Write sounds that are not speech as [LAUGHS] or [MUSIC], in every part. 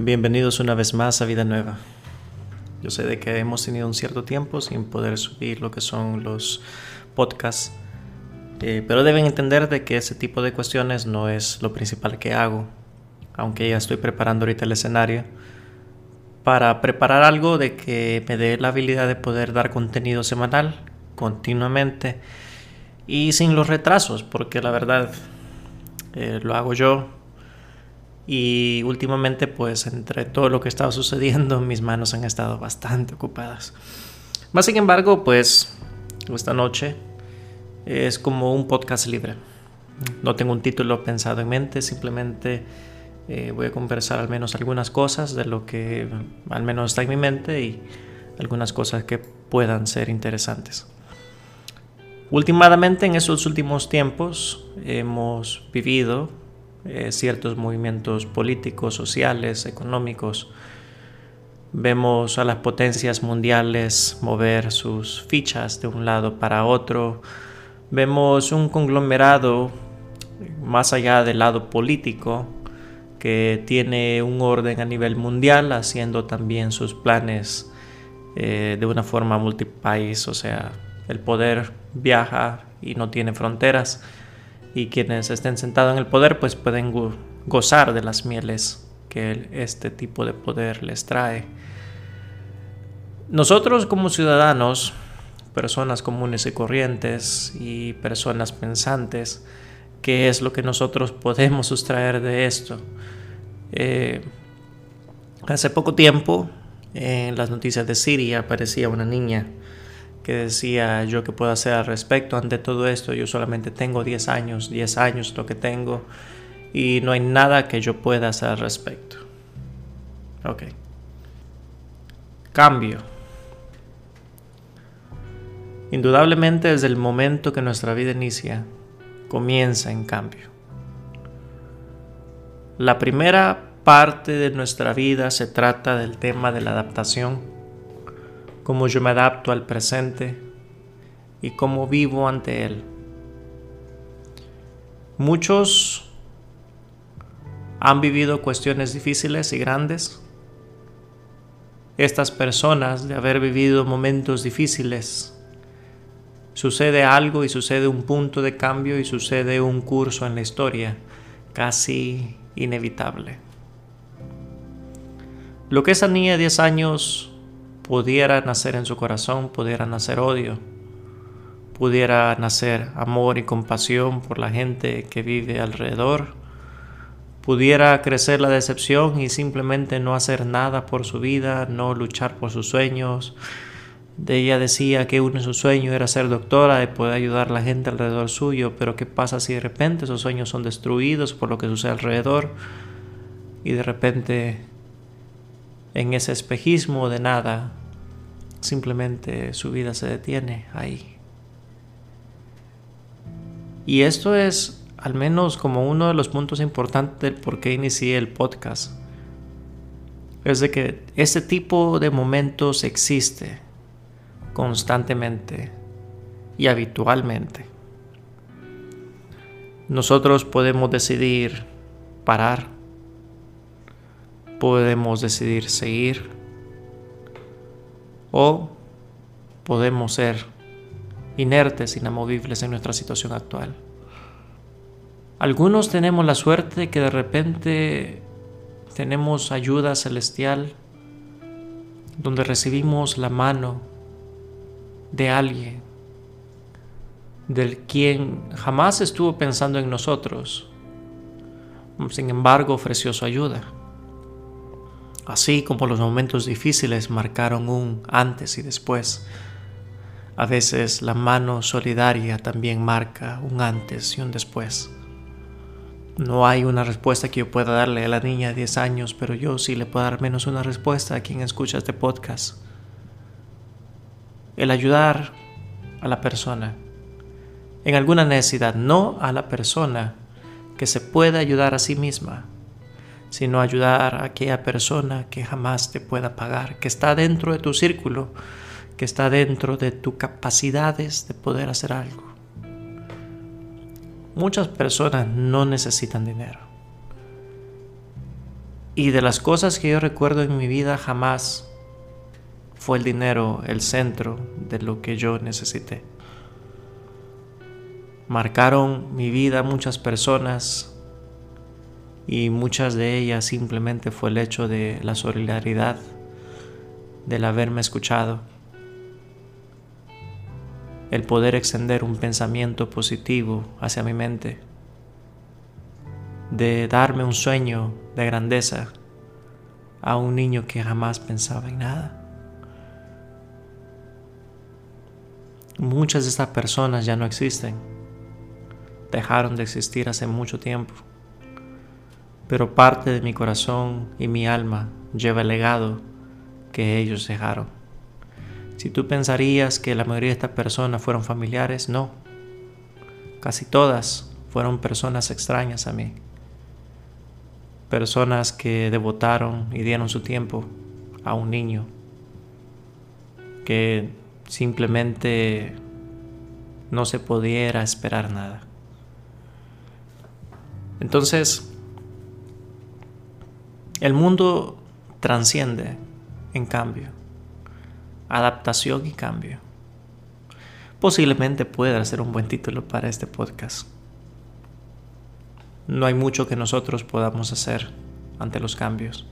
Bienvenidos una vez más a Vida Nueva. Yo sé de que hemos tenido un cierto tiempo sin poder subir lo que son los podcasts, eh, pero deben entender de que ese tipo de cuestiones no es lo principal que hago, aunque ya estoy preparando ahorita el escenario para preparar algo de que me dé la habilidad de poder dar contenido semanal continuamente y sin los retrasos, porque la verdad eh, lo hago yo y últimamente, pues entre todo lo que estaba sucediendo, [LAUGHS] mis manos han estado bastante ocupadas. Más sin embargo, pues esta noche es como un podcast libre. No tengo un título pensado en mente, simplemente eh, voy a conversar al menos algunas cosas de lo que al menos está en mi mente y algunas cosas que puedan ser interesantes. Últimamente, en esos últimos tiempos, hemos vivido eh, ciertos movimientos políticos, sociales, económicos. Vemos a las potencias mundiales mover sus fichas de un lado para otro. Vemos un conglomerado más allá del lado político que tiene un orden a nivel mundial haciendo también sus planes eh, de una forma multipaís, o sea, el poder viaja y no tiene fronteras y quienes estén sentados en el poder pues pueden gozar de las mieles que este tipo de poder les trae. Nosotros como ciudadanos, personas comunes y corrientes y personas pensantes, ¿qué es lo que nosotros podemos sustraer de esto? Eh, hace poco tiempo en las noticias de Siria aparecía una niña que decía yo que puedo hacer al respecto ante todo esto. Yo solamente tengo 10 años, 10 años lo que tengo y no hay nada que yo pueda hacer al respecto. Ok. Cambio. Indudablemente desde el momento que nuestra vida inicia, comienza en cambio. La primera parte de nuestra vida se trata del tema de la adaptación cómo yo me adapto al presente y cómo vivo ante él. Muchos han vivido cuestiones difíciles y grandes. Estas personas, de haber vivido momentos difíciles, sucede algo y sucede un punto de cambio y sucede un curso en la historia casi inevitable. Lo que esa niña de 10 años pudiera nacer en su corazón, pudiera nacer odio, pudiera nacer amor y compasión por la gente que vive alrededor, pudiera crecer la decepción y simplemente no hacer nada por su vida, no luchar por sus sueños. De ella decía que uno de sus sueños era ser doctora y poder ayudar a la gente alrededor suyo, pero ¿qué pasa si de repente esos sueños son destruidos por lo que sucede alrededor? Y de repente en ese espejismo de nada simplemente su vida se detiene ahí. Y esto es al menos como uno de los puntos importantes del por qué inicié el podcast. Es de que este tipo de momentos existe constantemente y habitualmente. Nosotros podemos decidir parar, podemos decidir seguir o podemos ser inertes, inamovibles en nuestra situación actual. Algunos tenemos la suerte que de repente tenemos ayuda celestial donde recibimos la mano de alguien del quien jamás estuvo pensando en nosotros, sin embargo ofreció su ayuda. Así como los momentos difíciles marcaron un antes y después, a veces la mano solidaria también marca un antes y un después. No hay una respuesta que yo pueda darle a la niña de 10 años, pero yo sí le puedo dar menos una respuesta a quien escucha este podcast. El ayudar a la persona en alguna necesidad, no a la persona que se pueda ayudar a sí misma sino ayudar a aquella persona que jamás te pueda pagar, que está dentro de tu círculo, que está dentro de tus capacidades de poder hacer algo. Muchas personas no necesitan dinero. Y de las cosas que yo recuerdo en mi vida jamás fue el dinero el centro de lo que yo necesité. Marcaron mi vida muchas personas y muchas de ellas simplemente fue el hecho de la solidaridad, del haberme escuchado, el poder extender un pensamiento positivo hacia mi mente, de darme un sueño de grandeza a un niño que jamás pensaba en nada. Muchas de estas personas ya no existen, dejaron de existir hace mucho tiempo pero parte de mi corazón y mi alma lleva el legado que ellos dejaron. Si tú pensarías que la mayoría de estas personas fueron familiares, no. Casi todas fueron personas extrañas a mí. Personas que devotaron y dieron su tiempo a un niño que simplemente no se pudiera esperar nada. Entonces, el mundo transciende en cambio, adaptación y cambio. Posiblemente pueda ser un buen título para este podcast. No hay mucho que nosotros podamos hacer ante los cambios.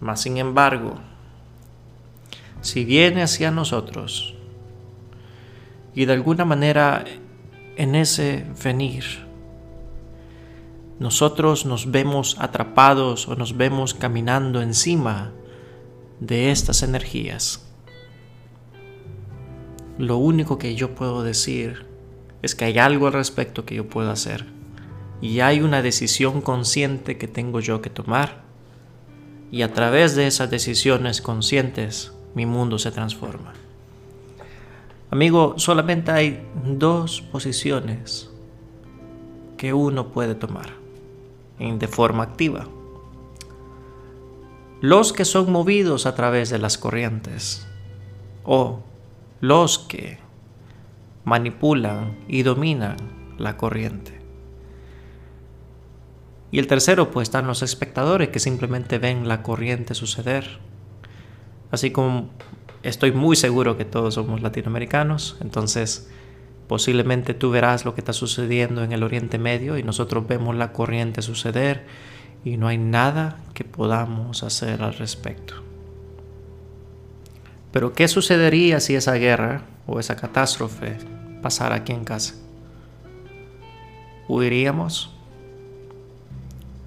Mas sin embargo, si viene hacia nosotros y de alguna manera en ese venir nosotros nos vemos atrapados o nos vemos caminando encima de estas energías. Lo único que yo puedo decir es que hay algo al respecto que yo puedo hacer y hay una decisión consciente que tengo yo que tomar y a través de esas decisiones conscientes mi mundo se transforma. Amigo, solamente hay dos posiciones que uno puede tomar de forma activa. Los que son movidos a través de las corrientes o los que manipulan y dominan la corriente. Y el tercero, pues están los espectadores que simplemente ven la corriente suceder. Así como estoy muy seguro que todos somos latinoamericanos, entonces Posiblemente tú verás lo que está sucediendo en el Oriente Medio y nosotros vemos la corriente suceder y no hay nada que podamos hacer al respecto. Pero ¿qué sucedería si esa guerra o esa catástrofe pasara aquí en casa? ¿Huiríamos?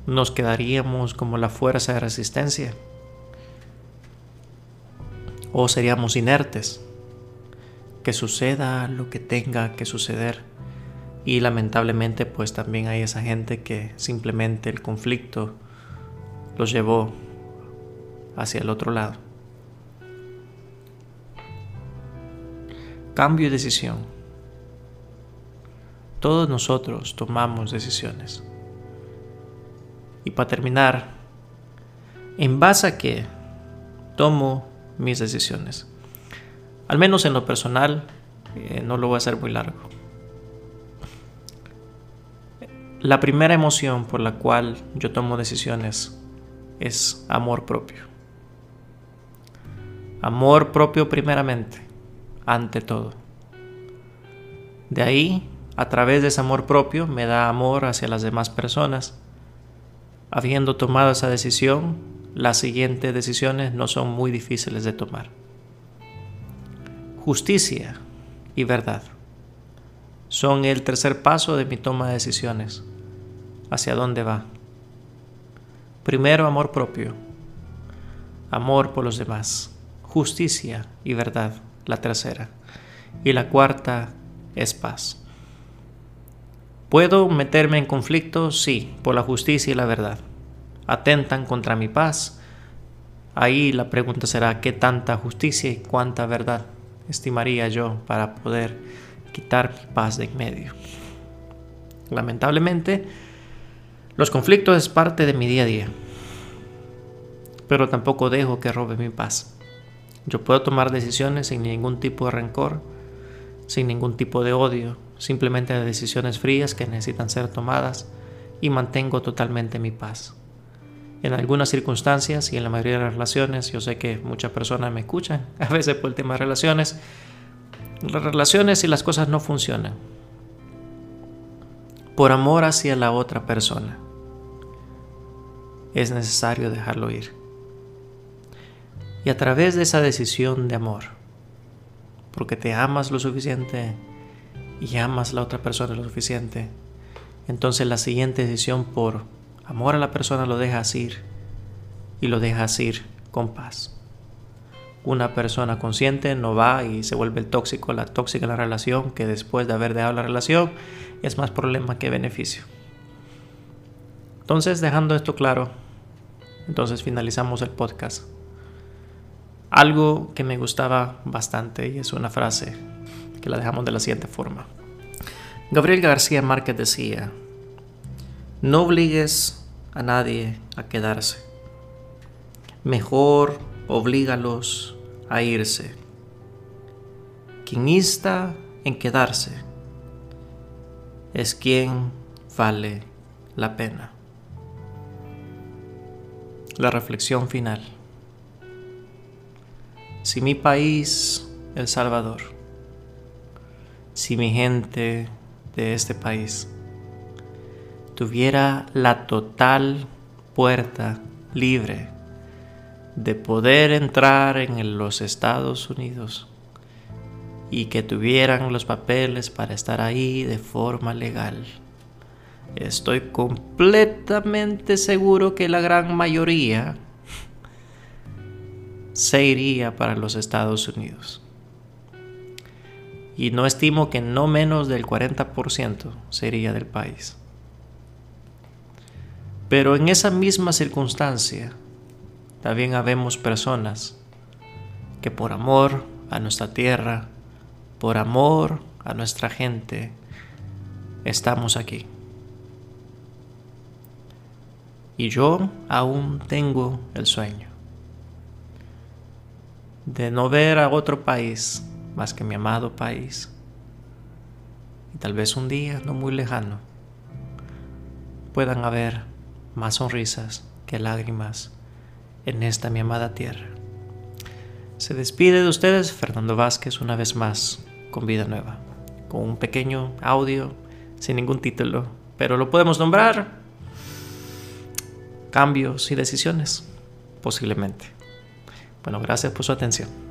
¿Nos quedaríamos como la fuerza de resistencia? ¿O seríamos inertes? Que suceda lo que tenga que suceder. Y lamentablemente pues también hay esa gente que simplemente el conflicto los llevó hacia el otro lado. Cambio de decisión. Todos nosotros tomamos decisiones. Y para terminar, ¿en base a qué tomo mis decisiones? Al menos en lo personal, eh, no lo voy a hacer muy largo. La primera emoción por la cual yo tomo decisiones es amor propio. Amor propio primeramente, ante todo. De ahí, a través de ese amor propio, me da amor hacia las demás personas. Habiendo tomado esa decisión, las siguientes decisiones no son muy difíciles de tomar justicia y verdad. Son el tercer paso de mi toma de decisiones. ¿Hacia dónde va? Primero, amor propio. Amor por los demás. Justicia y verdad, la tercera. Y la cuarta es paz. ¿Puedo meterme en conflicto? Sí, por la justicia y la verdad. Atentan contra mi paz. Ahí la pregunta será, ¿qué tanta justicia y cuánta verdad? Estimaría yo para poder quitar mi paz de en medio. Lamentablemente, los conflictos es parte de mi día a día, pero tampoco dejo que robe mi paz. Yo puedo tomar decisiones sin ningún tipo de rencor, sin ningún tipo de odio, simplemente decisiones frías que necesitan ser tomadas y mantengo totalmente mi paz. En algunas circunstancias y en la mayoría de las relaciones, yo sé que muchas personas me escuchan, [LAUGHS] a veces por el tema de relaciones, las relaciones y las cosas no funcionan. Por amor hacia la otra persona, es necesario dejarlo ir. Y a través de esa decisión de amor, porque te amas lo suficiente y amas a la otra persona lo suficiente, entonces la siguiente decisión por amor a la persona lo dejas ir y lo dejas ir con paz. Una persona consciente no va y se vuelve el tóxico, la tóxica la relación, que después de haber dejado la relación es más problema que beneficio. Entonces, dejando esto claro, entonces finalizamos el podcast. Algo que me gustaba bastante y es una frase que la dejamos de la siguiente forma. Gabriel García Márquez decía, no obligues a nadie a quedarse. Mejor oblígalos a irse. Quien insta en quedarse es quien vale la pena. La reflexión final. Si mi país, El Salvador, si mi gente de este país tuviera la total puerta libre de poder entrar en los Estados Unidos y que tuvieran los papeles para estar ahí de forma legal. Estoy completamente seguro que la gran mayoría se iría para los Estados Unidos. Y no estimo que no menos del 40% sería del país. Pero en esa misma circunstancia, también habemos personas que por amor a nuestra tierra, por amor a nuestra gente, estamos aquí. Y yo aún tengo el sueño de no ver a otro país más que mi amado país. Y tal vez un día, no muy lejano, puedan haber más sonrisas que lágrimas en esta mi amada tierra. Se despide de ustedes Fernando Vázquez una vez más con vida nueva, con un pequeño audio sin ningún título, pero lo podemos nombrar cambios y decisiones, posiblemente. Bueno, gracias por su atención.